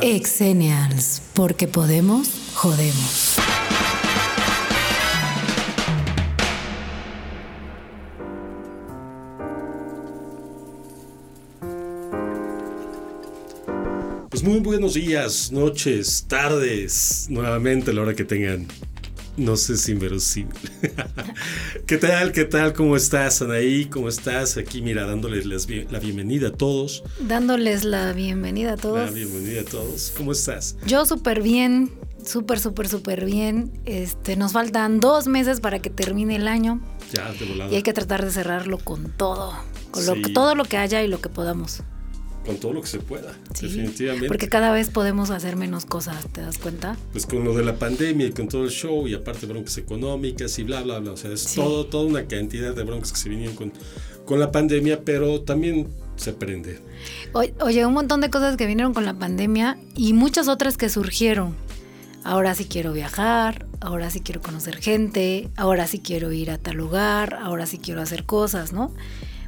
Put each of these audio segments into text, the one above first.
Exenials, porque podemos, jodemos. Pues muy buenos días, noches, tardes, nuevamente a la hora que tengan. No sé si inverosímil. ¿Qué tal? ¿Qué tal? ¿Cómo estás, Anaí? ¿Cómo estás? Aquí, mira, dándoles las bien- la bienvenida a todos. Dándoles la bienvenida a La todos. bienvenida a todos. ¿Cómo estás? Yo súper bien, súper, súper, súper bien. Este, nos faltan dos meses para que termine el año Ya, de volada. y hay que tratar de cerrarlo con todo, con lo, todo lo que haya y lo que podamos. Con todo lo que se pueda, Sí, definitivamente. Porque cada vez podemos hacer menos cosas, ¿te das cuenta? Pues con lo de la pandemia y con todo el show y aparte broncas económicas y bla, bla, bla. O sea, es Sí. todo, toda una cantidad de broncas que se vinieron con, con la pandemia, pero también se prende. O- Oye, un montón de cosas que vinieron con la pandemia y muchas otras que surgieron. Ahora sí quiero viajar, ahora sí quiero conocer gente, ahora sí quiero ir a tal lugar, ahora sí quiero hacer cosas, ¿no?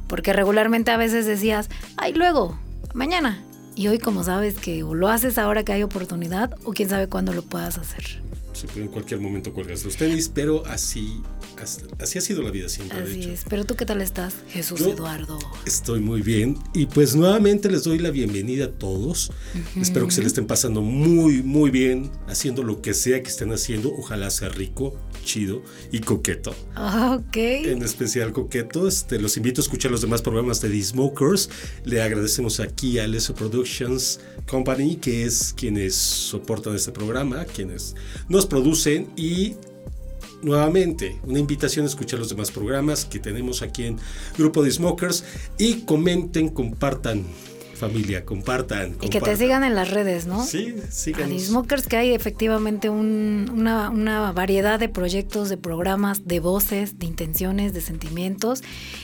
Porque regularmente a veces decías, ay, luego, mañana. Y hoy como sabes que o lo haces ahora que hay oportunidad o quién sabe cuándo lo puedas hacer. Puede en cualquier momento cuelgas los tenis, pero así, as- así ha sido la vida siempre, de Así hecho. es. Pero tú qué tal estás, Jesús Yo- Eduardo. Estoy muy bien y pues nuevamente les doy la bienvenida a todos. Espero que se le estén pasando muy, muy bien haciendo lo que sea que estén haciendo. Ojalá sea rico, chido y coqueto. Ah, Ok. En especial coqueto. Este, los invito a escuchar los demás programas de The Smokers. Le agradecemos aquí a Leso Productions Company, que es quienes soportan este programa, quienes nos producen y nuevamente una invitación a escuchar los demás programas que tenemos aquí en Grupo de Smokers y comenten, compartan, familia, compartan. Y que te sigan en las redes, ¿no? Sí, A síganos. Smokers que hay efectivamente un- una, una variedad de proyectos, de programas, de voces, de intenciones, de sentimientos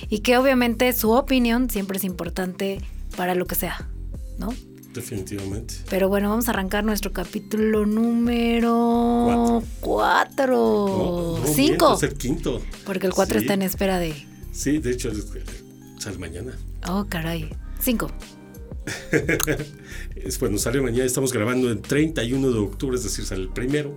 y que obviamente su opinión siempre es importante para lo que sea, ¿no? Definitivamente. Pero bueno, vamos a arrancar nuestro capítulo número cuatro. No, no, es el quinto. Porque el cuatro Sí. está en espera de... Sí, de hecho, sale mañana. Oh, caray. Cinco. Es, bueno, sale mañana, estamos grabando el 31 de octubre, es decir, sale el primero.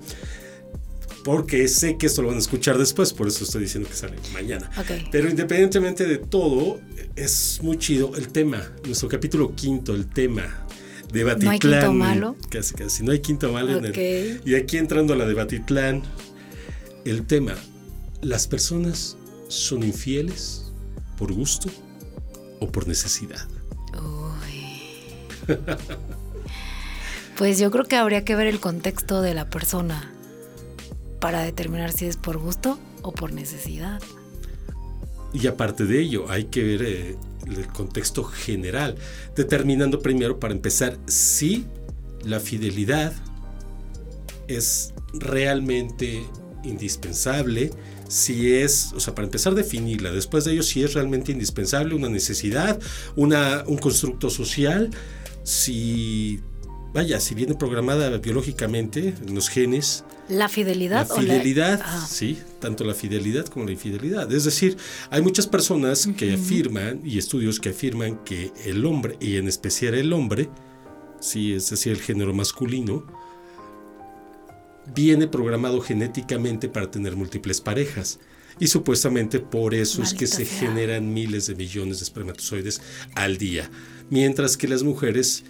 Porque sé que esto lo van a escuchar después, por eso estoy diciendo que sale mañana. Ok. Pero independientemente de todo, es muy chido el tema, nuestro capítulo quinto, el tema. De Batitlán. ¿No hay quinto malo? Casi, casi. No hay quinto malo. en el- y aquí entrando a la de Batitlán, el tema, ¿las personas son infieles por gusto o por necesidad? Uy. Pues yo creo que habría que ver el contexto de la persona para determinar si es por gusto o por necesidad. Y aparte de ello, hay que ver eh, el contexto general, determinando primero, para empezar, si la fidelidad es realmente indispensable, si es, o sea, para empezar definirla, después de ello, si es realmente indispensable, una necesidad, una, un constructo social, si, vaya, si viene programada biológicamente en los genes, ¿La fidelidad la o la- fidelidad, Ah, sí, tanto la fidelidad como la infidelidad. Es decir, hay muchas personas que afirman y estudios que afirman que el hombre, y en especial el hombre, sí, es decir, el género masculino, viene programado genéticamente para tener múltiples parejas. Y supuestamente por eso es que se sea. generan miles de millones de espermatozoides al día. Mientras que las mujeres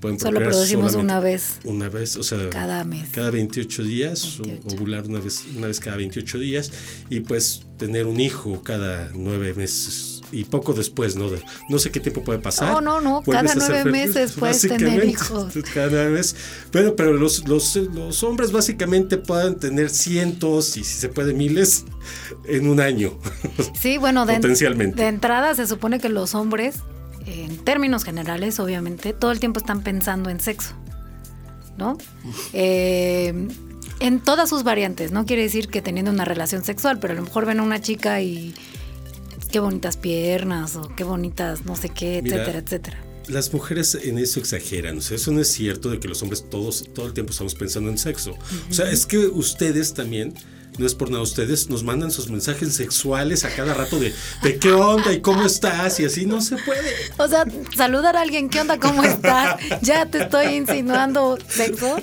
pueden Solo producimos una vez Una vez, o sea, cada mes. cada 28 días, o 28. ovular una vez, una vez cada 28 días y pues tener un hijo cada nueve meses y poco después, ¿no? No sé qué tiempo puede pasar. No, no, no, cada nueve meses puedes tener hijos. Cada nueve meses. Pero, pero los, los, los hombres básicamente pueden tener cientos y si se puede miles en un año. Sí, bueno, de, Potencialmente. de entrada se supone que los hombres, en términos generales, obviamente, todo el tiempo están pensando en sexo, ¿no? Eh, en todas sus variantes, no quiere decir que teniendo una relación sexual, pero a lo mejor ven a una chica y qué bonitas piernas o qué bonitas no sé qué, Mira, etcétera, etcétera. Las mujeres en eso exageran, o sea, eso no es cierto de que los hombres todos todo el tiempo estamos pensando en sexo. O sea, es que ustedes también no es por nada, ustedes nos mandan sus mensajes sexuales a cada rato de, de qué onda y cómo estás y así no se puede. O sea, saludar a alguien, ¿qué onda? ¿Cómo estás? Ya te estoy insinuando sexo.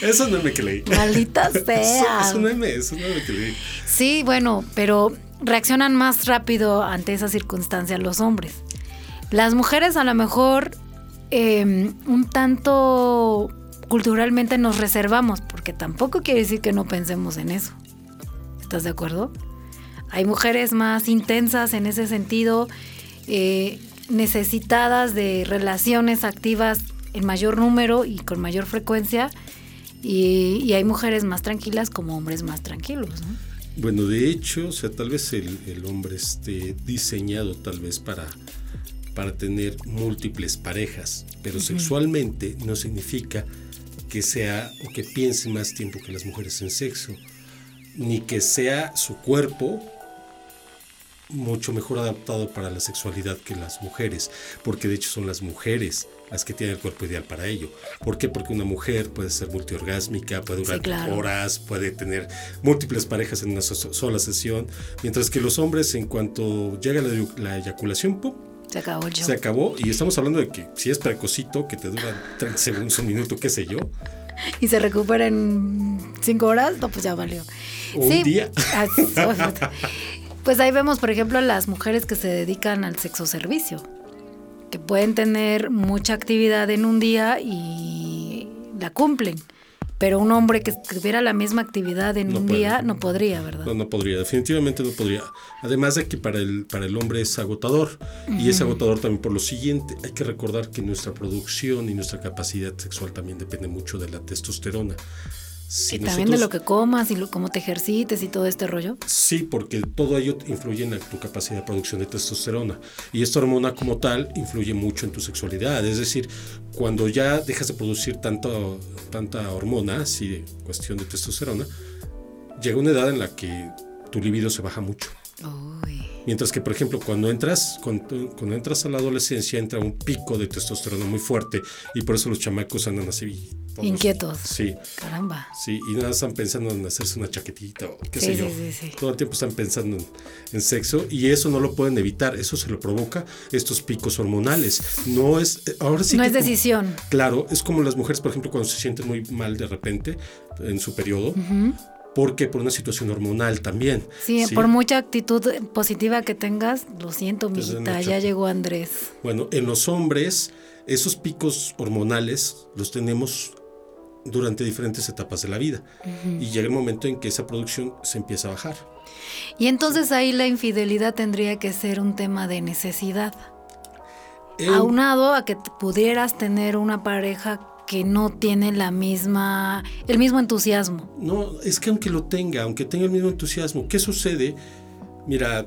Eso no me leí. Maldita sea. Es un es un meme que leí. Sí, bueno, pero reaccionan más rápido ante esa circunstancia los hombres. Las mujeres a lo mejor em, un tanto culturalmente nos reservamos, porque tampoco quiere decir que no pensemos en eso. ¿Estás de acuerdo? Hay mujeres más intensas en ese sentido, eh, necesitadas de relaciones activas en mayor número y con mayor frecuencia, y, hay mujeres más tranquilas como hombres más tranquilos. Bueno, de hecho, o sea, tal vez el, hombre esté diseñado tal vez para, para tener múltiples parejas, pero sexualmente no significa que sea o que piense más tiempo que las mujeres en sexo, ni que sea su cuerpo mucho mejor adaptado para la sexualidad que las mujeres, porque de hecho son las mujeres las que tienen el cuerpo ideal para ello. ¿Por qué? Porque una mujer puede ser multiorgásmica, puede durar horas, puede tener múltiples parejas en una sola sesión, mientras que los hombres en cuanto llega la, la eyaculación, ¡pum! Se acabó Se acabó y estamos hablando de que si es precocito, que te dura 30 segundos, un minuto, qué sé yo. Y se recupera en 5 horas, no, pues ya valió. Un día. Ah, pues ahí vemos, por ejemplo, las mujeres que se dedican al sexo servicio, que pueden tener mucha actividad en un día y la cumplen. Pero un hombre que tuviera la misma actividad en un día no podría, ¿verdad? No, no podría, definitivamente no podría. Además de que para el, para el hombre es agotador y es agotador también por lo siguiente. Hay que recordar que nuestra producción y nuestra capacidad sexual también depende mucho de la testosterona y también de lo que comas y cómo te ejercites y todo este rollo. Sí, porque todo ello influye en tu capacidad de producción de testosterona. Y esta hormona como tal influye mucho en tu sexualidad. Es decir, cuando ya dejas de producir tanto, tanta hormona, así de cuestión de testosterona, llega una edad en la que tu libido se baja mucho. Mientras que, por ejemplo, cuando entras, cuando, cuando, entras a la adolescencia, entra un pico de testosterona muy fuerte y por eso los chamacos andan así Inquietos. Sí. Caramba. Sí, y nada están pensando en hacerse una chaquetita o qué sé yo. Sí, sí, Todo el tiempo están pensando en, sexo y eso no lo pueden evitar. Eso se lo provoca estos picos hormonales. No es. Ahora sí. No es decisión. claro, es como las mujeres, por ejemplo, cuando se sienten muy mal de repente en su periodo. Porque por una situación hormonal también. Sí, por mucha actitud positiva que tengas, lo siento, mijita, ya llegó Andrés. Bueno, en los hombres, esos picos hormonales los tenemos durante diferentes etapas de la vida. Y llega el momento en que esa producción se empieza a bajar. Y entonces ahí la infidelidad tendría que ser un tema de necesidad. Aunado a que pudieras tener una pareja que no tiene la misma el mismo entusiasmo. No, es que aunque lo tenga, aunque tenga el mismo entusiasmo, ¿qué sucede? Mira,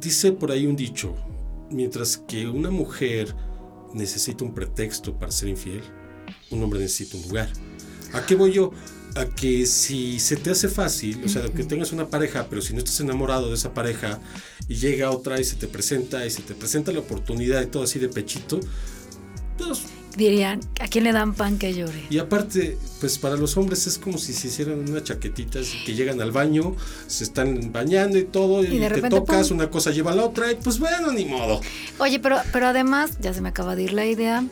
dice por ahí un dicho, mientras que una mujer necesita un pretexto para ser infiel, un hombre necesita un lugar. ¿A qué voy yo? A que si se te hace fácil, o sea, que tengas una pareja, pero si no estás enamorado de esa pareja y llega otra y se te presenta y se te presenta la oportunidad y todo así de pechito, pues dirían, ¿a quién le dan pan que llore? Y aparte, pues para los hombres es como si se hicieran una chaquetita que llegan al baño, se están bañando y todo, y, te tocas, una cosa lleva a la otra, y pues bueno, ni modo. Oye, pero, pero además, ya se me acaba de ir la idea,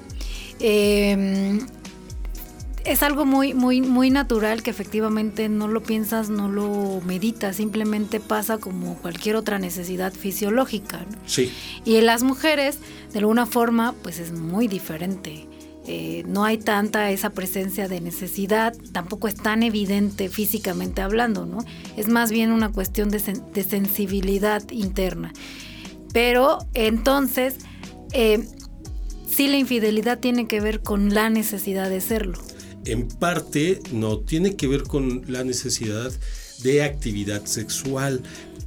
eh, es algo muy, muy, muy natural que efectivamente no lo piensas, no lo meditas, simplemente pasa como cualquier otra necesidad fisiológica. Sí. Y en las mujeres, de alguna forma, pues es muy diferente. Eh, no hay tanta esa presencia de necesidad, tampoco es tan evidente físicamente hablando, ¿no? Es más bien una cuestión de, sensibilidad interna. Pero entonces, eh, sí la infidelidad tiene que ver con la necesidad de serlo en parte no tiene que ver con la necesidad de actividad sexual,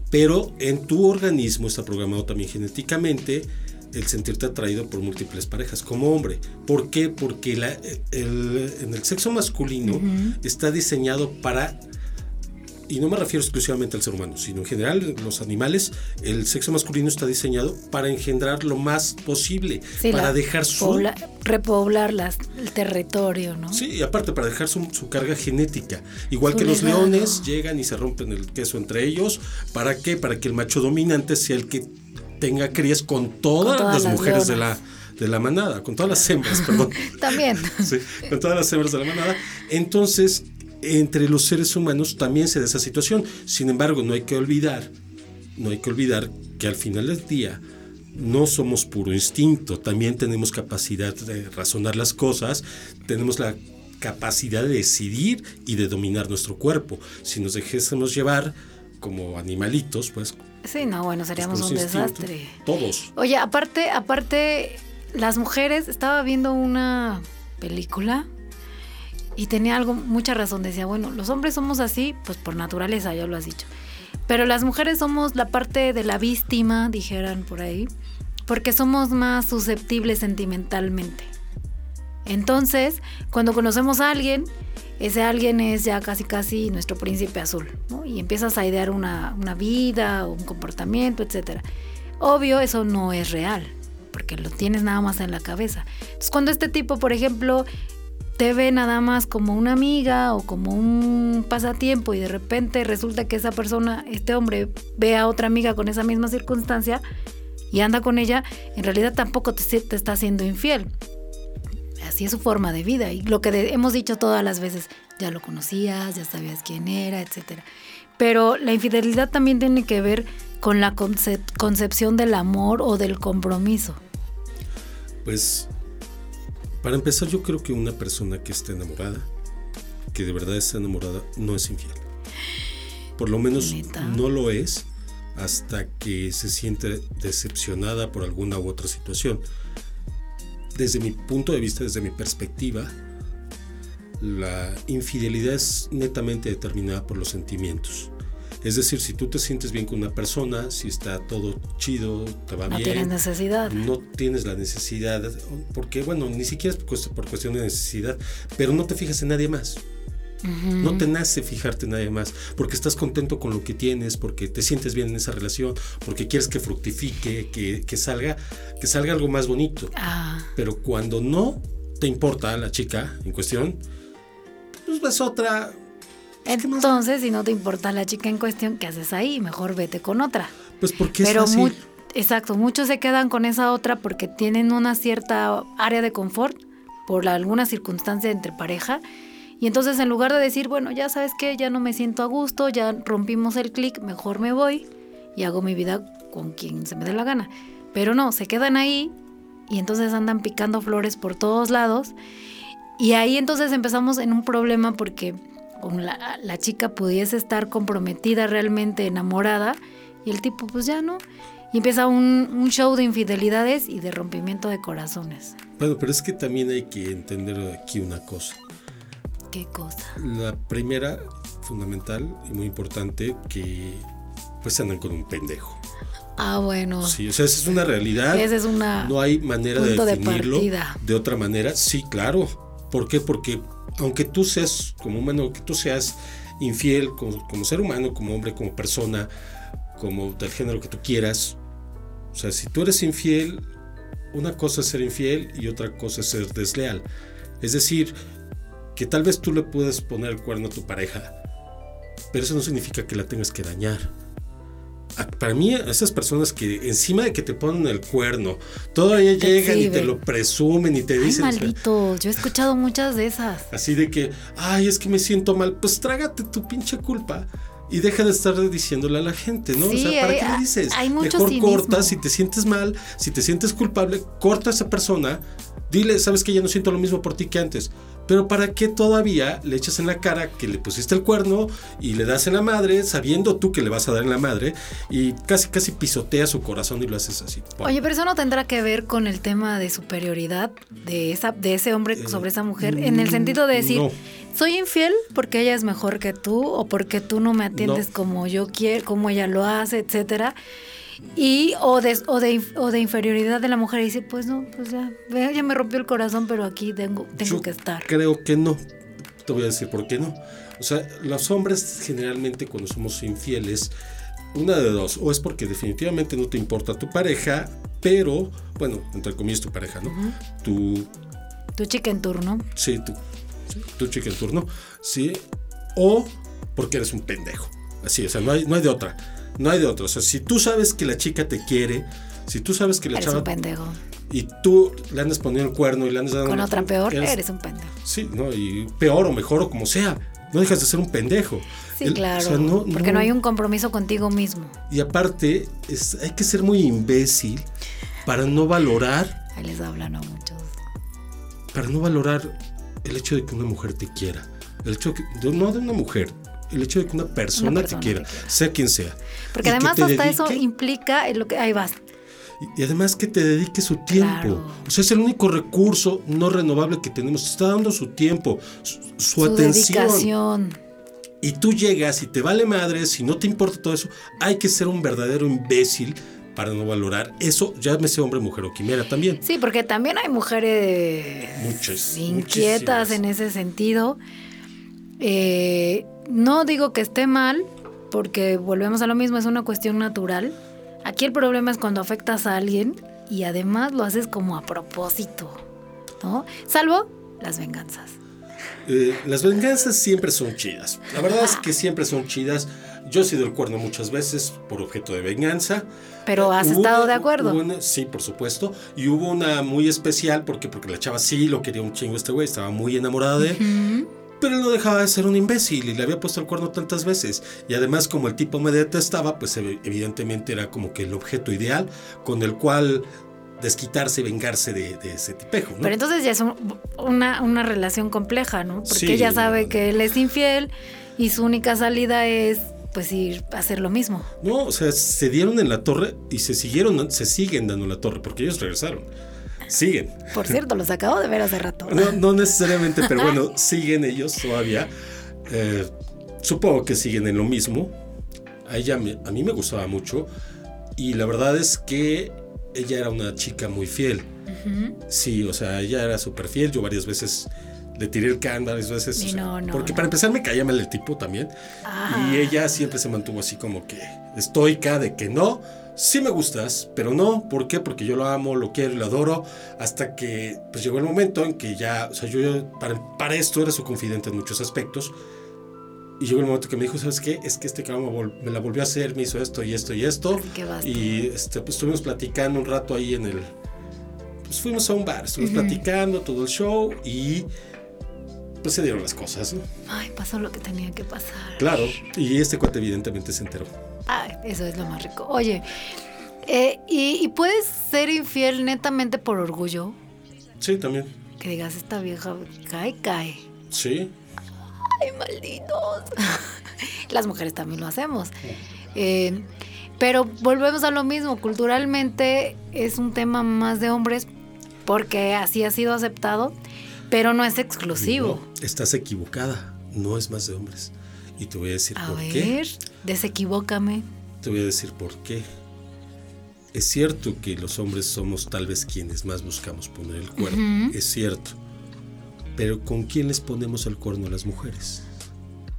pero en tu organismo está programado también genéticamente el sentirte atraído por múltiples parejas como hombre. ¿Por qué? Porque en el sexo masculino está diseñado para y no me refiero exclusivamente al ser humano, sino en general los animales, el sexo masculino está diseñado para engendrar lo más posible, para dejar su... repoblar el territorio, ¿no? Sí, y aparte para dejar su, carga genética. Igual que los leones llegan y se rompen el queso entre ellos. ¿Para qué? Para que el macho dominante sea el que tenga crías con todas, las, mujeres de la de la manada, con todas las hembras, perdón. También. Sí, con todas las hembras de la manada. Entonces, entre los seres humanos también se da esa situación. Sin embargo, no hay que olvidar, no hay que olvidar que al final del día no somos puro instinto, también tenemos capacidad de razonar las cosas, tenemos la capacidad de decidir y de dominar nuestro cuerpo. Si nos dejésemos llevar como animalitos, pues... Sí, no, bueno, seríamos un desastre. Todos. Oye, aparte, aparte, las mujeres, estaba viendo una película y tenía algo, mucha razón. Decía, bueno, los hombres somos así, pues por naturaleza, ya lo has dicho. Pero las mujeres somos la parte de la víctima, dijeran por ahí, porque somos más susceptibles sentimentalmente. Entonces, cuando conocemos a alguien, ese alguien es ya casi casi nuestro príncipe azul. Y empiezas a idear una, una vida, un comportamiento, etc. Obvio, eso no es real, porque lo tienes nada más en la cabeza. Entonces, cuando este tipo, por ejemplo, te ve nada más como una amiga o como un pasatiempo y de repente resulta que esa persona, este hombre, ve a otra amiga con esa misma circunstancia y anda con ella, en realidad tampoco te, te está haciendo infiel. Así es su forma de vida y lo que hemos dicho todas las veces, ya lo conocías, ya sabías quién era, etc. Pero la infidelidad también tiene que ver con la concepción del amor o del compromiso. Pues para empezar, yo creo que una persona que está enamorada, que de verdad está enamorada, no es infiel. Por lo menos no lo es hasta que se siente decepcionada por alguna u otra situación. Desde mi punto de vista, desde mi perspectiva, la infidelidad es netamente determinada por los sentimientos. Es decir, si tú te sientes bien con una persona, si está todo chido, te va bien. No tienes necesidad. No tienes la necesidad, porque bueno, ni siquiera es por cuestión de necesidad, pero no te fijas en nadie más. No te nace fijarte en nadie más, porque estás contento con lo que tienes, porque te sientes bien en esa relación, porque quieres que fructifique, que, salga, que salga algo más bonito. Ah. Pero cuando no te importa la chica en cuestión, pues ves otra, entonces, si no te importa la chica en cuestión, ¿qué haces ahí? Mejor vete con otra. Pues porque Pero es exacto, muchos se quedan con esa otra porque tienen una cierta área de confort por alguna circunstancia entre pareja. Y entonces en lugar de decir, bueno, ya sabes que ya no me siento a gusto, ya rompimos el clic, mejor me voy y hago mi vida con quien se me dé la gana. Pero no, se quedan ahí y entonces andan picando flores por todos lados. Y ahí entonces empezamos en un problema porque la, la, chica pudiese estar comprometida, realmente enamorada, y el tipo pues ya no. Y empieza un, un, show de infidelidades y de rompimiento de corazones. Bueno, pero es que también hay que entender aquí una cosa. ¿Qué cosa? La primera, fundamental y muy importante, que pues andan con un pendejo. Ah, bueno. Sí, o sea, esa es una realidad. Esa es una. No hay manera de definirlo de otra manera. Sí, claro. ¿Por qué? Porque aunque tú seas como humano, que tú seas infiel como, ser humano, como hombre, como persona, como del género que tú quieras, o sea, si tú eres infiel, una cosa es ser infiel y otra cosa es ser desleal. Es decir, que tal vez tú le puedes poner el cuerno a tu pareja, pero eso no significa que la tengas que dañar para mí, esas personas que encima de que te ponen el cuerno, todavía llegan y te lo presumen y te dicen. Ay, maldito, yo he escuchado muchas de esas. Así de que, ay, es que me siento mal. Pues trágate tu pinche culpa y deja de estar diciéndole a la gente, ¿no? o sea, ¿para qué le dices? Mejor corta, si te sientes mal, si te sientes culpable, corta a esa persona, dile, sabes que ya no siento lo mismo por ti que antes. Pero ¿para qué todavía le echas en la cara que le pusiste el cuerno y le das en la madre, sabiendo tú que le vas a dar en la madre, y casi casi pisoteas su corazón y lo haces así? Oye, pero eso no tendrá que ver con el tema de superioridad de, esa, de ese hombre eh, sobre esa mujer, en el sentido de decir, soy infiel porque ella es mejor que tú o porque tú no me atiendes como yo quiero, como ella lo hace, etcétera y o de, o de, o de inferioridad de la mujer y dice, pues no, pues ya, ya me rompió el corazón, pero aquí tengo, tengo que estar. Creo que no. Te voy a decir por qué no. O sea, los hombres generalmente cuando somos infieles, una de dos, o es porque definitivamente no te importa tu pareja, pero, bueno, entre comillas tu pareja, ¿no? Tu... Tu chica en turno. Sí, tu, tu chica en turno, sí. O porque eres un pendejo. Así, o sea, no hay, no hay de otra. No hay de otra. O sea, si tú sabes que la chica te quiere, si tú sabes que la eres chava... un pendejo. Y tú le andas poniendo el cuerno y le andas dando... Con otra peor, eres, un pendejo. Sí, ¿no? Y peor o mejor o como sea. No dejas de ser un pendejo. Sí, claro. porque no, hay un compromiso contigo mismo. Y aparte, es, hay que ser muy imbécil para no valorar. Ahí les hablan a muchos. Para no valorar el hecho de que una mujer te quiera. El hecho de que, no de una mujer, el hecho de que una persona, te, quiera, sea quien sea. Porque además hasta eso implica lo que ahí vas. Y, además que te dedique su tiempo. O sea, es el único recurso no renovable que tenemos. está dando su tiempo, su, atención. Y tú llegas y te vale madre, si no te importa todo eso, hay que ser un verdadero imbécil para no valorar eso, ya me sé hombre, mujer o quimera también. Sí, porque también hay mujeres Muchas, inquietas en ese sentido. Eh, no digo que esté mal, porque volvemos a lo mismo, es una cuestión natural. Aquí el problema es cuando afectas a alguien y además lo haces como a propósito, ¿no? Salvo las venganzas. Eh, las venganzas siempre son chidas. La verdad es que siempre son chidas. Yo he sido el cuerno muchas veces por objeto de venganza. Pero has estado de acuerdo. sí, por supuesto. Y hubo una muy especial porque, porque la chava sí lo quería un chingo este güey, estaba muy enamorada de él. Pero él no dejaba de ser un imbécil y le había puesto el cuerno tantas veces. Y además, como el tipo me detestaba, pues evidentemente era como que el objeto ideal con el cual desquitarse y vengarse de, ese tipejo. Pero entonces ya es una, una, relación compleja, ¿no? Porque ella sabe que él es infiel y su única salida es pues ir a hacer lo mismo. No, o sea, se dieron en la torre y se siguieron, se siguen dando en la torre porque ellos regresaron siguen. Por cierto, los acabo de ver hace rato. No, necesariamente, pero bueno, siguen ellos todavía. Eh, supongo que siguen en lo mismo. A ella, a mí me gustaba mucho. Y la verdad es que ella era una chica muy fiel. Sí, o sea, ella era súper fiel. Yo varias veces le tiré el can varias veces. porque para empezar me caía mal el tipo también. Ah. Y ella siempre se mantuvo así como que estoica de que no sí me gustas, pero no, ¿por qué? Porque yo lo amo, lo quiero y lo adoro, hasta que pues llegó el momento en que ya, o sea, yo para, para esto era su confidente en muchos aspectos, y llegó el momento que me dijo, ¿sabes qué? Es que este cabrón me, la volvió a hacer, me hizo esto y esto y esto, y este, pues estuvimos platicando un rato ahí en el, pues fuimos a un bar, estuvimos platicando todo el show y pues se dieron las cosas. ¿no? Ay, pasó lo que tenía que pasar. Claro, y este cuate evidentemente se enteró. Ay, eso es lo más rico. Oye, eh, ¿y, puedes ser infiel netamente por orgullo? Sí, también. Que digas, esta vieja cae, cae. Sí. Ay, malditos. Las mujeres también lo hacemos. Eh, pero volvemos a lo mismo, culturalmente es un tema más de hombres porque así ha sido aceptado, pero no es exclusivo. estás equivocada, no es más de hombres. Y te voy a decir por ver, qué. Desequivócame. Te voy a decir por qué. Es cierto que los hombres somos tal vez quienes más buscamos poner el cuerno. Es cierto. Pero ¿con quién les ponemos el cuerno a las mujeres?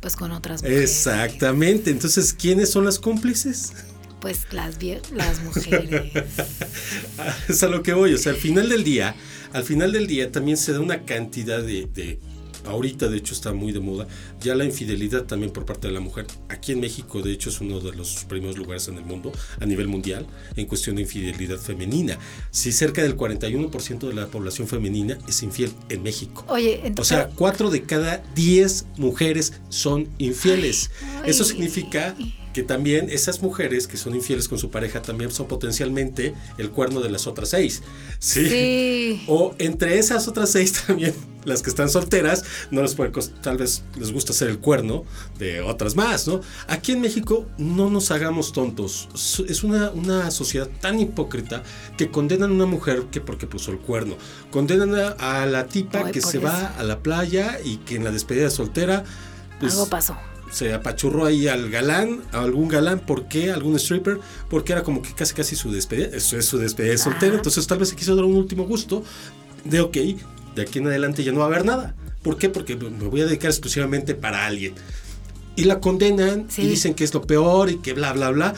Pues con otras mujeres. Exactamente. Entonces, ¿quiénes son las cómplices? Pues las, las mujeres. es a lo que voy. O sea, al final del día, al final del día también se da una cantidad de ahorita de hecho está muy de moda, ya la infidelidad también por parte de la mujer. Aquí en México de hecho es uno de los primeros lugares en el mundo a nivel mundial en cuestión de infidelidad femenina. Si cerca del 41% de la población femenina es infiel en México. Oye, entonces... O sea, 4 de cada 10 mujeres son infieles. Eso significa que también esas mujeres que son infieles con su pareja también son potencialmente el cuerno de las otras seis. ¿sí? O entre esas otras seis también, las que están solteras, no les puede tal vez les gusta ser el cuerno de otras más, ¿no? Aquí en México no nos hagamos tontos. Es una, una sociedad tan hipócrita que condenan a una mujer que porque puso el cuerno. Condenan a, la tipa que se va a la playa y que en la despedida soltera... Pues, Algo pasó se apachurró ahí al galán, a algún galán, ¿por qué? ¿Algún stripper? Porque era como que casi casi su despedida, eso es su despedida soltero, entonces tal vez se quiso dar un último gusto de ok, de aquí en adelante ya no va a haber nada. ¿Por qué? Porque me voy a dedicar exclusivamente para alguien. Y la condenan Sí. y dicen que es lo peor y que bla, bla, bla.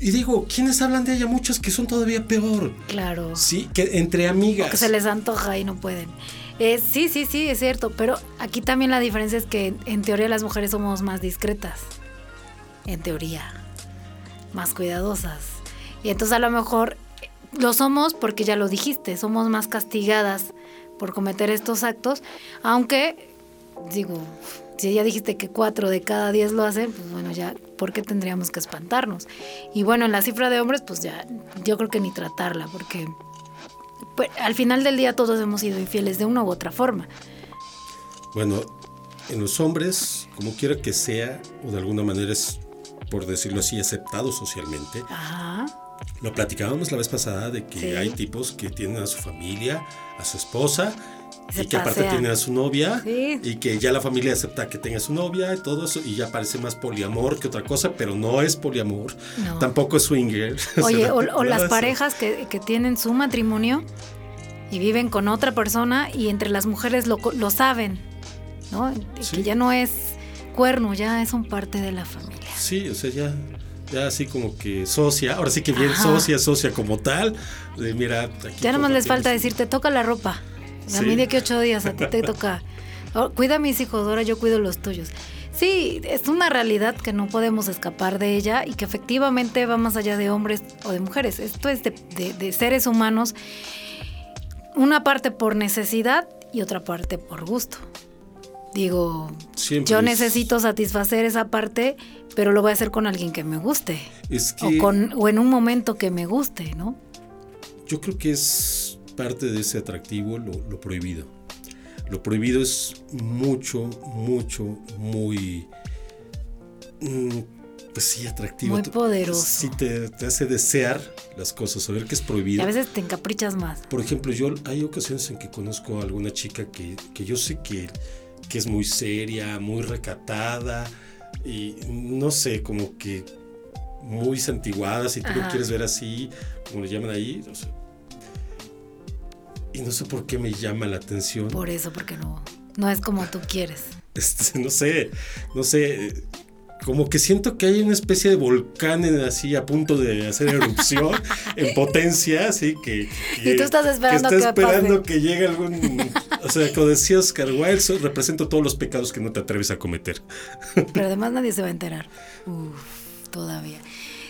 Y digo, ¿quiénes hablan de ella? Muchos que son todavía peor. Claro. Sí, que entre amigas. Que se les antoja y no pueden. Eh, sí, sí, sí, es cierto. Pero aquí también la diferencia es que en teoría las mujeres somos más discretas. En teoría. Más cuidadosas. Y entonces a lo mejor eh, lo somos porque ya lo dijiste, somos más castigadas por cometer estos actos. Aunque, digo, si ya dijiste que cuatro de cada diez lo hacen, pues bueno, ya, ¿por qué tendríamos que espantarnos? Y bueno, en la cifra de hombres, pues ya, yo creo que ni tratarla, porque pues, al final del día todos hemos sido infieles de una u otra forma. Bueno, en los hombres, como quiera que sea, o de alguna manera es, por decirlo así, aceptado socialmente. Ajá. Lo platicábamos la vez pasada de que Sí. hay tipos que tienen a su familia, a su esposa, Se y que aparte tienen a su novia, Sí. y que ya la familia acepta que tenga su novia y todo eso, y ya parece más poliamor que otra cosa, pero no es poliamor, No. tampoco es swinger. Oye, o, las parejas que, que tienen su matrimonio y viven con otra persona y entre las mujeres lo, lo saben, ¿no? Sí. Que ya no es cuerno, ya son parte de la familia. Sí, o sea, ya, ya así como que socia, ahora sí que bien Ajá. socia, socia como tal, de mira, aquí Ya nomás les falta decir, te toca la ropa. A Sí. mí de que ocho días, a ti te toca. Oh, cuida a mis hijos, ahora yo cuido los tuyos. Sí, es una realidad que no podemos escapar de ella y que efectivamente va más allá de hombres o de mujeres. Esto es de, de- de seres humanos, una parte por necesidad y otra parte por gusto. Digo, Siempre yo es- necesito satisfacer esa parte, pero lo voy a hacer con alguien que me guste. Es que O, con, o en un momento que me guste, ¿no? yo creo que es parte de ese atractivo lo, lo prohibido. Lo prohibido es mucho, mucho, muy... mm, Pues sí, atractivo. Muy poderoso. Sí, te, te hace desear las cosas, saber que es Y prohibido. a veces te encaprichas más. Por ejemplo, yo hay ocasiones en que conozco a alguna chica que, que yo sé que, que es muy seria, muy recatada y no sé, como que muy santiguada, si tú lo quieres ver así, como le llaman ahí. o sea, y no sé por qué me llama la atención. Por eso, porque no, no es como tú quieres. Este, no sé, no sé. Como que siento que hay una especie de volcán en- así a punto de hacer erupción en potencia, así que, que- Y tú estás esperando que, está que esperando pase. que llegue algún, o sea, como decía Oscar Wilde, represento todos los pecados que no te atreves a cometer. Pero además nadie se va a enterar. Uf, todavía.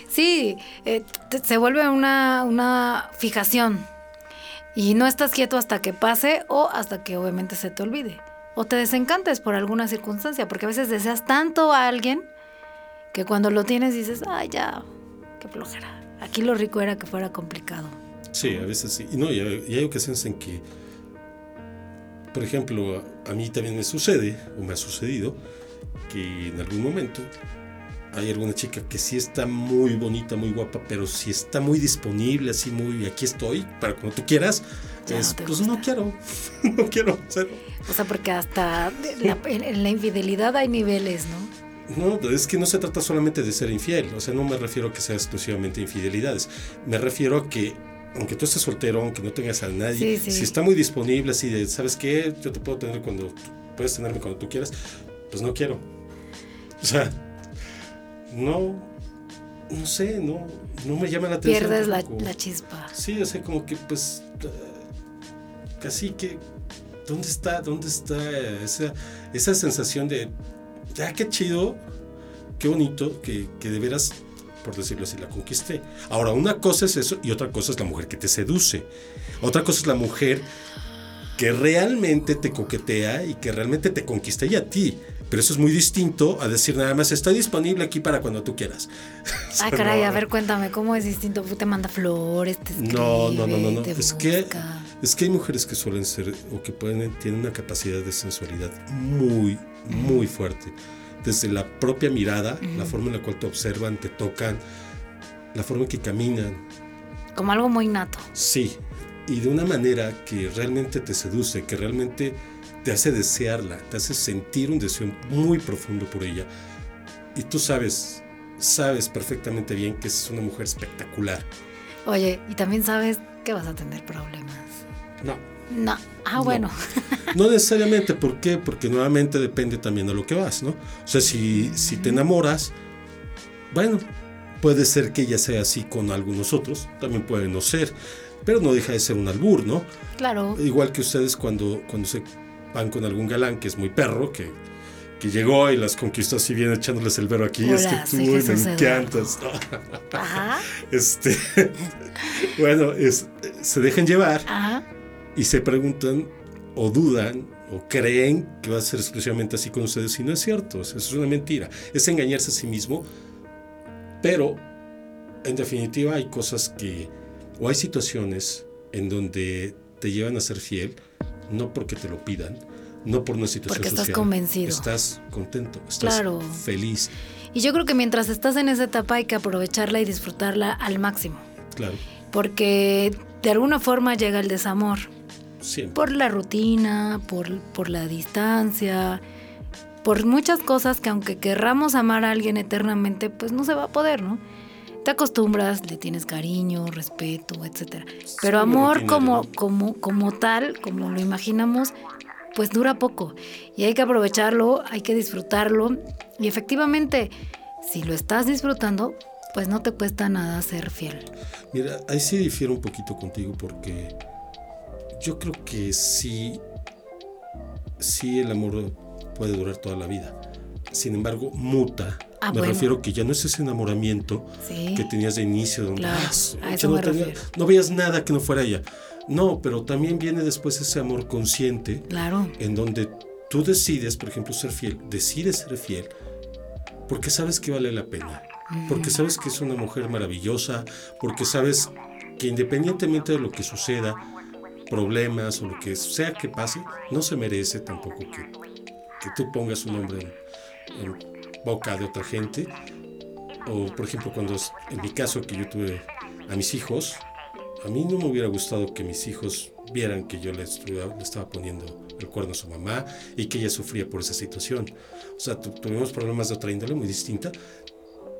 Sí, eh, se vuelve una, una fijación. Y no estás quieto hasta que pase o hasta que obviamente se te olvide. O te desencantes por alguna circunstancia, porque a veces deseas tanto a alguien que cuando lo tienes dices, ay, ya, qué flojera. Aquí lo rico era que fuera complicado. Sí, a veces sí. Y no, y hay, ocasiones en que, por ejemplo, a mí también me sucede, o me ha sucedido, que en algún momento hay alguna chica que sí está muy bonita, muy guapa, pero si está muy disponible, así muy, aquí estoy, para cuando tú quieras, es, no pues gusta. no quiero, no quiero, cero. O sea, porque hasta la- en, en la infidelidad hay niveles, ¿no? No, es que no se trata solamente de ser infiel, o sea, no me refiero a que sea exclusivamente infidelidades, me refiero a que aunque tú estés soltero, aunque no tengas a nadie, Sí, sí. si está muy disponible así de, ¿sabes qué? Yo te puedo tener cuando, puedes tenerme cuando tú quieras, pues no quiero. O sea, no, no sé, no, no me llama la atención. Pierdes la, chispa. Sí, o sea, como que pues eh, casi que ¿dónde está? ¿Dónde está esa, esa sensación de ya qué chido, qué bonito que, que de veras, por decirlo así, la conquisté? Ahora, una cosa es eso y otra cosa es la mujer que te seduce. Otra cosa es la mujer que realmente te coquetea y que realmente te conquista y a ti. Pero eso es muy distinto a decir nada más está disponible aquí para cuando tú quieras. Ah, caray, a ver, cuéntame, ¿cómo es distinto? Te manda flores, te escribe, No, no, no, no, no. Es que, es que hay mujeres que suelen ser o que pueden tienen una capacidad de sensualidad muy, muy fuerte. Desde la propia mirada, la forma en la cual te observan, te tocan, la forma en que caminan. Como algo muy nato. Sí, y de una manera que realmente te seduce, que realmente te hace desearla, te hace sentir un deseo muy profundo por ella. Y tú sabes, sabes perfectamente bien que es una mujer espectacular. Oye, y también sabes que vas a tener problemas. No, No. Ah, bueno. No, necesariamente, ¿por qué? Porque nuevamente depende también de lo que vas, ¿no? O sea, si, si te enamoras, bueno, puede ser que ella sea así con algunos otros, también puede no ser, pero no deja de ser un albur, ¿no? Claro. Igual que ustedes cuando, cuando se van con algún galán que es muy perro, que, que llegó y las conquistó así bien echándoles el vero aquí, es que tú me encantas. Ajá. Este, bueno, es, se dejan llevar y se preguntan o dudan o creen que va a ser exclusivamente así con ustedes y no es cierto, es una mentira, es engañarse a sí mismo, pero en definitiva hay cosas que, o hay situaciones en donde te llevan a ser fiel, no porque te lo pidan, no por una situación porque estás convencido. Estás contento, estás feliz. Y yo creo que mientras estás en esa etapa hay que aprovecharla y disfrutarla al máximo. Claro. Porque de alguna forma llega el desamor. Siempre. Por la rutina, por, por la distancia, por muchas cosas que aunque querramos amar a alguien eternamente, pues no se va a poder, ¿no? Te acostumbras, le tienes cariño, respeto, etcétera. Pero amor como, como, como tal, como lo imaginamos, pues dura poco y hay que aprovecharlo, hay que disfrutarlo y efectivamente, si lo estás disfrutando, pues no te cuesta nada ser fiel. Mira, ahí sí difiero un poquito contigo porque yo creo que sí, sí el amor puede durar toda la vida. Sin embargo, muta. Ah, me refiero que ya no es ese enamoramiento que tenías de inicio, donde no, no veías nada que no fuera ella. No, pero también viene después ese amor consciente. Claro. En donde tú decides, por ejemplo, ser fiel, decides ser fiel porque sabes que vale la pena, porque sabes que es una mujer maravillosa, porque sabes que independientemente de lo que suceda, problemas o lo que sea que pase, no se merece tampoco que, que tú pongas un nombre en, en boca de otra gente. O, por ejemplo, cuando en mi caso que yo tuve a mis hijos, a mí no me hubiera gustado que mis hijos vieran que yo le, estaba poniendo el cuerno a su mamá y que ella sufría por esa situación. O sea, tuvimos problemas de otra índole muy distinta,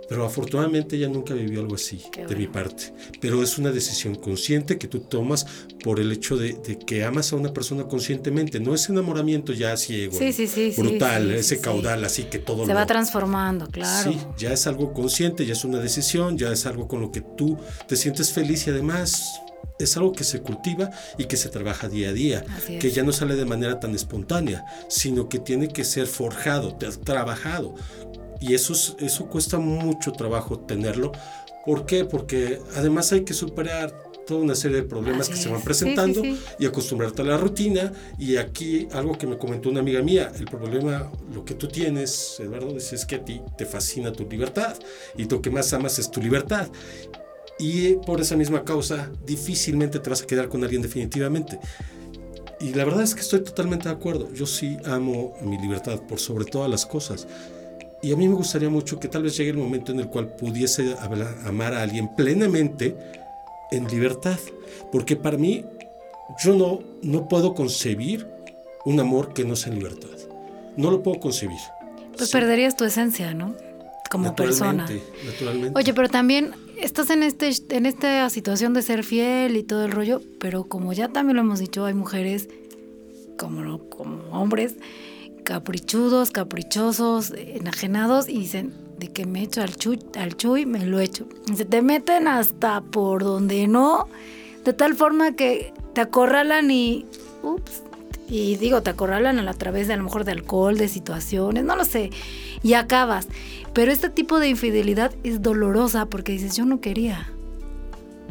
pero afortunadamente ella nunca vivió algo así de mi parte. Pero es una decisión consciente que tú tomas por el hecho de, que amas a una persona conscientemente. No es enamoramiento ya ciego, brutal, ese caudal así que todo se va transformando, claro. Sí, ya es algo consciente, ya es una decisión, ya es algo con lo que tú te sientes feliz y además es algo que se cultiva y que se trabaja día a día, que ya no sale de manera tan espontánea, sino que tiene que ser forjado, trabajado. Y eso, eso cuesta mucho trabajo tenerlo. ¿Por qué? Porque además hay que superar toda una serie de problemas que se van presentando y acostumbrarte a la rutina. Y aquí algo que me comentó una amiga mía, el problema, lo que tú tienes, Eduardo, es que a ti te fascina tu libertad y lo que más amas es tu libertad y por esa misma causa difícilmente te vas a quedar con alguien definitivamente. Y la verdad es que estoy totalmente de acuerdo. Yo sí amo mi libertad por sobre todas las cosas. Y a mí me gustaría mucho que tal vez llegue el momento en el cual pudiese amar a alguien plenamente en libertad. Porque para mí yo no, no puedo concebir un amor que no sea en libertad. No lo puedo concebir. Pues perderías tu esencia, ¿no? Como persona. Naturalmente. Oye, pero también estás en, este, en esta situación de ser fiel y todo el rollo, pero como ya también lo hemos dicho, hay mujeres como, como hombres caprichudos, caprichosos, enajenados y dicen de que me echo al chuy, al chuy, me lo echo. Se te meten hasta por donde no, de tal forma que te acorralan y, ups, y digo, te acorralan a través de a lo mejor de alcohol, de situaciones, no lo sé, y acabas. Pero este tipo de infidelidad es dolorosa porque dices, yo no quería.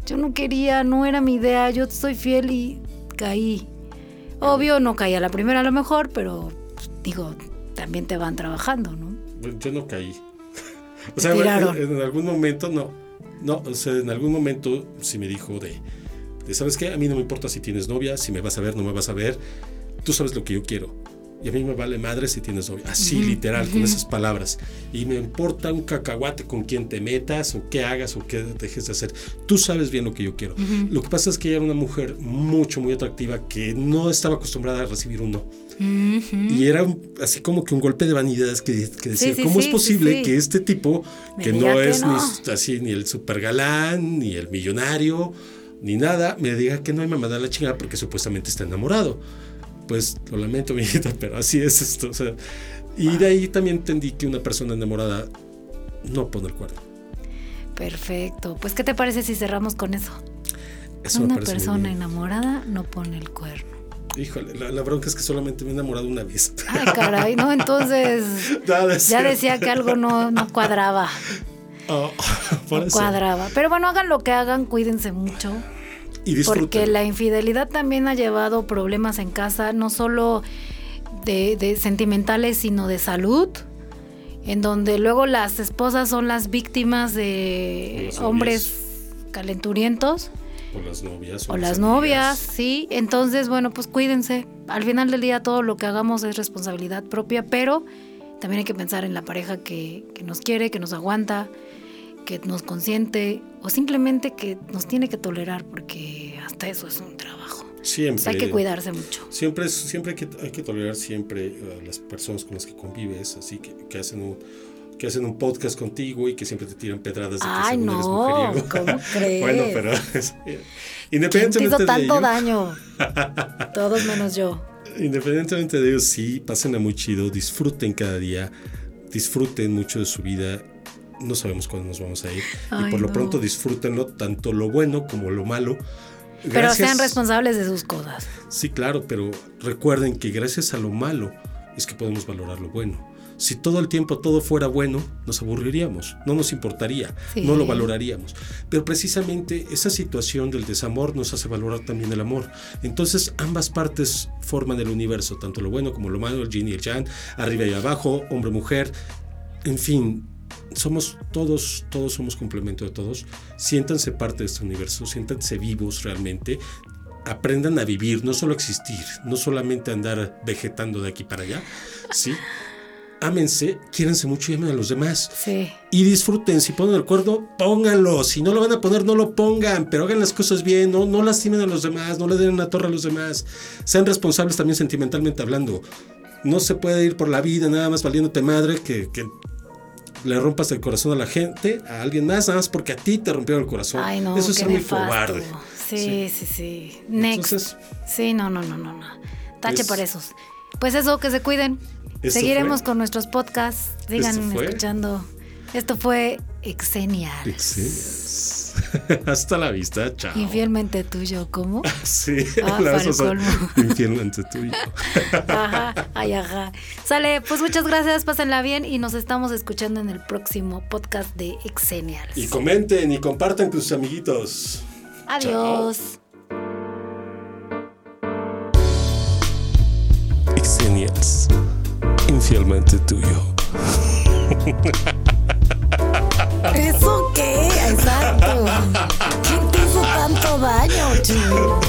Yo no quería, no era mi idea, yo soy fiel y caí. Obvio, no caí a la primera a lo mejor, pero digo, también te van trabajando, ¿no? Yo no caí. o sea, en, algún momento no. No, o sea, en algún momento sí me dijo de, de, ¿sabes qué? A mí no me importa si tienes novia, si me vas a ver, no me vas a ver. Tú sabes lo que yo quiero y a mí me vale madre si tienes novia. Así, literal, con esas palabras. Y me importa un cacahuate con quién te metas o qué hagas o qué dejes de hacer. Tú sabes bien lo que yo quiero. Lo que pasa es que ella era una mujer mucho, muy atractiva que no estaba acostumbrada a recibir un no. Y era así como que un golpe de vanidad que, que decía, ¿cómo es posible que este tipo, que no es Ni, así ni el super galán, ni el millonario, ni nada, me diga que no y me manda la chingada porque supuestamente está enamorado. Pues lo lamento, mi hijita, pero así es esto. O sea, y de ahí también entendí que una persona enamorada no pone el cuerno. Perfecto. Pues, ¿qué te parece si cerramos con eso? Eso Una persona enamorada no pone el cuerno. Híjole, la, la bronca es que solamente me he enamorado una vez. Ay, caray, ¿no? Entonces ya decía que algo no, no cuadraba. Oh, No cuadraba. Pero bueno, hagan lo que hagan, cuídense mucho. Y. Porque la infidelidad también ha llevado problemas en casa, no solo de, de sentimentales, sino de salud, en donde luego las esposas son las víctimas de hombres calenturientos O las novias. o las las novias, sí. Entonces, bueno, pues cuídense. Al final del día todo lo que hagamos es responsabilidad propia, pero también hay que pensar en la pareja que, que nos quiere, que nos aguanta, que nos consiente o simplemente que nos tiene que tolerar porque hasta eso es un trabajo. Siempre. Entonces hay que cuidarse mucho. Siempre, siempre hay, que, hay que tolerar siempre a las personas con las que convives, así que, que hacen un que hacen un podcast contigo y que siempre te tiran pedradas de que Ay, eres no, mujeriego. ¿cómo crees? bueno, pero es- ¿Quién te independientemente hizo de tanto ello, daño? Todos menos yo. independientemente de ello, sí, pásenla muy chido, disfruten cada día, disfruten mucho de su vida. No sabemos cuándo nos vamos a ir. y por lo pronto disfrútenlo, tanto lo bueno como lo malo. Pero sean responsables de sus cosas. Sí, claro, pero recuerden que gracias a lo malo es que podemos valorar lo bueno. Si todo el tiempo todo fuera bueno, nos aburriríamos, no nos importaría, Sí. no lo valoraríamos. Pero precisamente esa situación del desamor nos hace valorar también el amor. Entonces ambas partes forman el universo, tanto lo bueno como lo malo, el yin y el yang, arriba y abajo, hombre, mujer, en fin. Somos todos, todos somos complemento de todos. Siéntanse parte de este universo, siéntanse vivos realmente, aprendan a vivir, no solo existir, no solamente andar vegetando de aquí para allá, ¿sí? Ámense, quiéranse mucho y amen a los demás. Sí. Y disfruten, si ponen el cuerno, pónganlo. Si no lo van a poner, no lo pongan, pero hagan las cosas bien, no, no lastimen a los demás, no le den una torre a los demás. Sean responsables también sentimentalmente hablando. No se puede ir por la vida nada más valiéndote madre que, que le rompas el corazón a la gente, a alguien más, nada más porque a ti te rompieron el corazón. Ay, no, Eso es ser muy cobarde. Sí, sí, sí. Next. Entonces, sí, no, no, no, no, no. Tache Es- para esos. Pues eso, que se cuiden. Seguiremos fue- con nuestros podcasts. Sigan Esto escuchando. Esto fue Exenial. Exenials. Hasta la vista, chao. Infielmente tuyo, ¿cómo? Sí, Ah, la vas a el colmo. infiel ante tuyo. Ajá, ay, ajá. Sale, pues muchas gracias, pásenla bien y nos estamos escuchando en el próximo podcast de Exenial. Y comenten y compartan con sus amiguitos. Adiós. Exenials. Infielmente tuyo. ¿Eso qué? ¿Quién te hizo tanto daño, chico?